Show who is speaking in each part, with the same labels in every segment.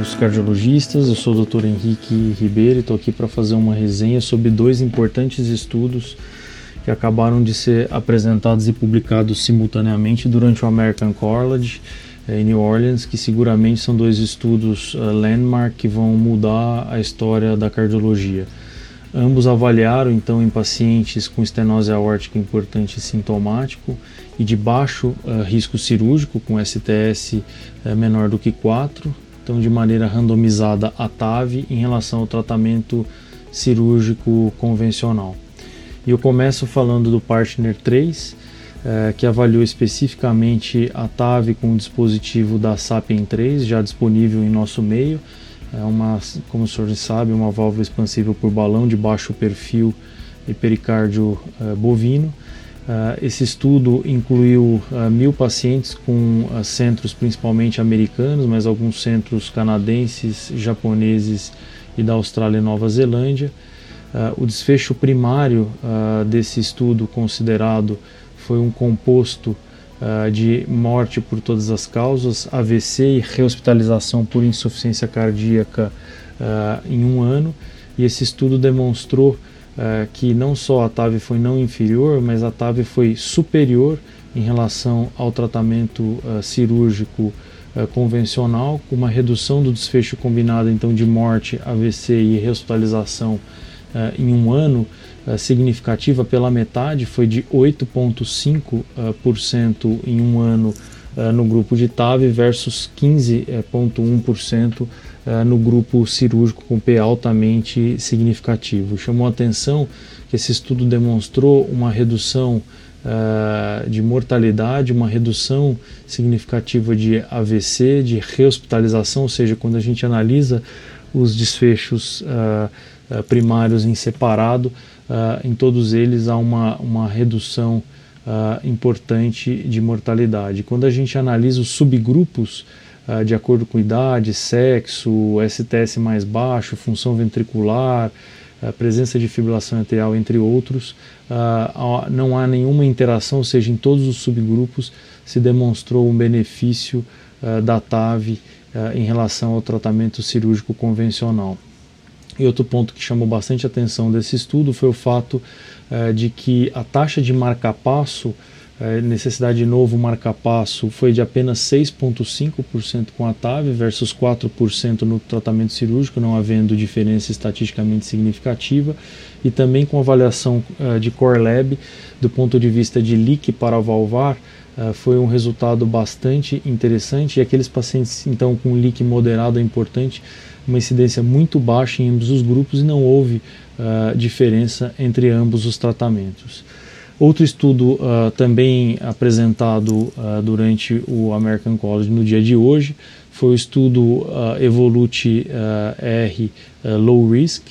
Speaker 1: todos cardiologistas. Eu sou o Dr. Henrique Ribeiro e estou aqui para fazer uma resenha sobre dois importantes estudos que acabaram de ser apresentados e publicados simultaneamente durante o American College eh, em New Orleans, que seguramente são dois estudos uh, landmark que vão mudar a história da cardiologia. Ambos avaliaram então em pacientes com estenose aórtica importante e sintomático e de baixo uh, risco cirúrgico com STS uh, menor do que 4, então de maneira randomizada a TAV em relação ao tratamento cirúrgico convencional. E eu começo falando do Partner 3, uh, que avaliou especificamente a TAV com o dispositivo da Sapien 3, já disponível em nosso meio é uma, como o senhor sabe, uma válvula expansível por balão de baixo perfil e pericárdio uh, bovino. Uh, esse estudo incluiu uh, mil pacientes com centros principalmente americanos, mas alguns centros canadenses, japoneses e da Austrália e Nova Zelândia. o desfecho primário desse estudo considerado foi um composto de morte por todas as causas, AVC e rehospitalização por insuficiência cardíaca em um ano. E esse estudo demonstrou uh, que não só a TAV foi não inferior, mas a TAV foi superior em relação ao tratamento cirúrgico convencional, com uma redução do desfecho combinado então de morte, AVC e rehospitalização em um ano significativa. Pela metade, foi de 8,5% uh, em um ano uh, no grupo de TAV versus 15,1% uh, no grupo cirúrgico com P altamente significativo. Chamou atenção que esse estudo demonstrou uma redução de mortalidade, uma redução significativa de AVC, de rehospitalização, ou seja, quando a gente analisa os desfechos primários em separado, uh, em todos eles há uma, uma redução uh, importante de mortalidade. Quando a gente analisa os subgrupos, uh, de acordo com idade, sexo, STS mais baixo, função ventricular, presença de fibrilação atrial, entre outros, não há nenhuma interação, ou seja, em todos os subgrupos se demonstrou um benefício da TAV em relação ao tratamento cirúrgico convencional. E outro ponto que chamou bastante atenção desse estudo foi o fato eh, de que a taxa de marca-passo, eh, necessidade de novo marca-passo, foi de apenas 6,5% com a TAV versus 4% no tratamento cirúrgico, não havendo diferença estatisticamente significativa, e também com avaliação eh, de Core Lab do ponto de vista de leak para valvar, foi um resultado bastante interessante e aqueles pacientes então com leak moderado é importante uma incidência muito baixa em ambos os grupos e não houve uh, diferença entre ambos os tratamentos. Outro estudo uh, também apresentado durante o American College no dia de hoje foi o estudo Evolute R Low Risk.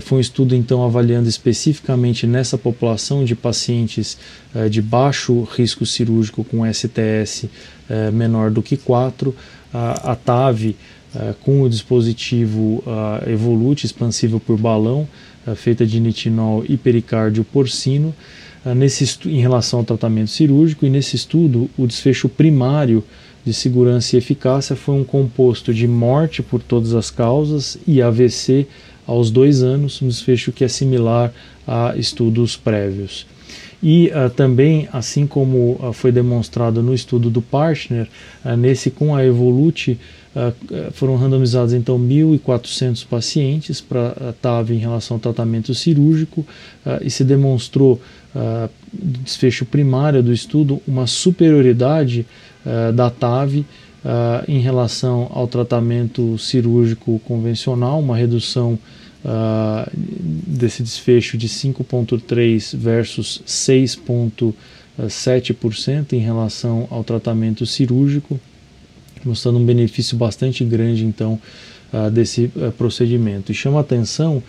Speaker 1: Foi um estudo então avaliando especificamente nessa população de pacientes de baixo risco cirúrgico com STS menor do que 4, a TAV com o dispositivo Evolute expansível por balão, feita de nitinol e pericárdio porcino, nesse em relação ao tratamento cirúrgico. E nesse estudo, o desfecho primário de segurança e eficácia foi um composto de morte por todas as causas e AVC aos dois anos, um desfecho que é similar a estudos prévios. E uh, também, assim como uh, foi demonstrado no estudo do Partner, uh, nesse com a Evolute, foram randomizados então 1.400 pacientes para a TAV em relação ao tratamento cirúrgico e se demonstrou, desfecho primário do estudo, uma superioridade da TAV em relação ao tratamento cirúrgico convencional, uma redução uh, desse desfecho de 5,3% versus 6,7% em relação ao tratamento cirúrgico, mostrando um benefício bastante grande então uh, desse uh, procedimento. E chama atenção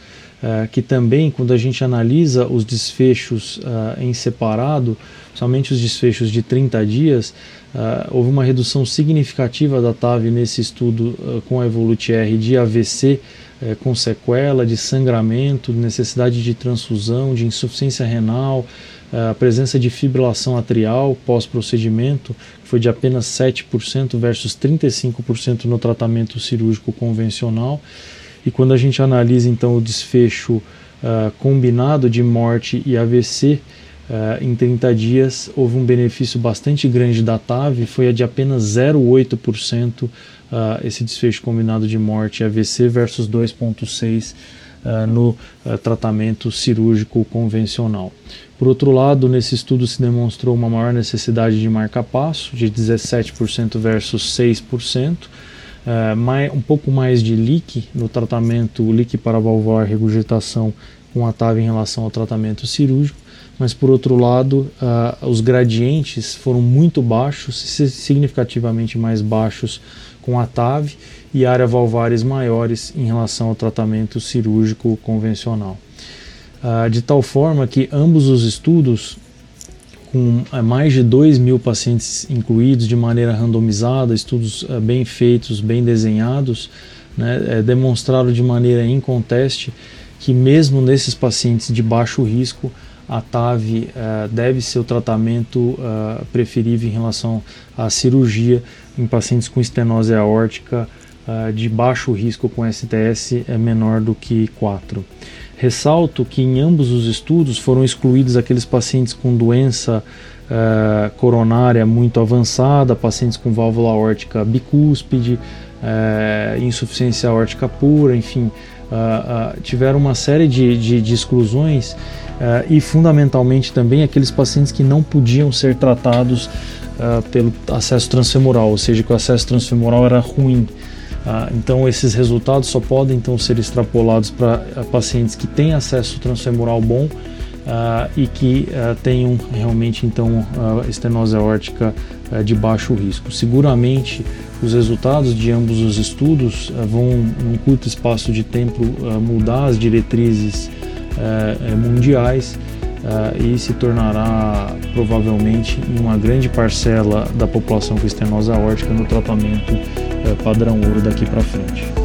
Speaker 1: que também, quando a gente analisa os desfechos em separado, somente os desfechos de 30 dias, houve uma redução significativa da TAV nesse estudo com a Evolute-R de AVC com sequela, de sangramento, necessidade de transfusão, de insuficiência renal, a presença de fibrilação atrial pós-procedimento foi de apenas 7% versus 35% no tratamento cirúrgico convencional. E quando a gente analisa então o desfecho uh, combinado de morte e AVC, uh, em 30 dias houve um benefício bastante grande da TAV, foi de apenas 0,8% uh, esse desfecho combinado de morte e AVC versus 2,6% uh, no tratamento cirúrgico convencional. Por outro lado, nesse estudo se demonstrou uma maior necessidade de marca-passo, de 17% versus 6%, uh, mais, um pouco mais de leak no tratamento leak para valvular regurgitação com a TAV em relação ao tratamento cirúrgico, mas por outro lado, uh, os gradientes foram muito baixos, significativamente mais baixos com a TAV e área valvares maiores em relação ao tratamento cirúrgico convencional. Uh, de tal forma que ambos os estudos, com uh, mais de 2 mil pacientes incluídos de maneira randomizada, estudos uh, bem feitos, bem desenhados, né, é, demonstraram de maneira inconteste que mesmo nesses pacientes de baixo risco, a TAV uh, deve ser o tratamento uh, preferível em relação à cirurgia em pacientes com estenose aórtica uh, de baixo risco com STS é menor do que 4. Ressalto que em ambos os estudos foram excluídos aqueles pacientes com doença coronária muito avançada, pacientes com válvula aórtica bicúspide, insuficiência aórtica pura, enfim, tiveram uma série de, de, de exclusões uh, e fundamentalmente também aqueles pacientes que não podiam ser tratados uh, pelo acesso transfemoral, ou seja, que o acesso transfemoral era ruim. Uh, então esses resultados só podem então ser extrapolados para pacientes que têm acesso transfemoral bom e que tenham realmente então estenose aórtica de baixo risco. Seguramente os resultados de ambos os estudos vão, num curto espaço de tempo, mudar as diretrizes é, mundiais é, e se tornará provavelmente uma grande parcela da população com estenose aórtica no tratamento padrão ouro daqui para frente.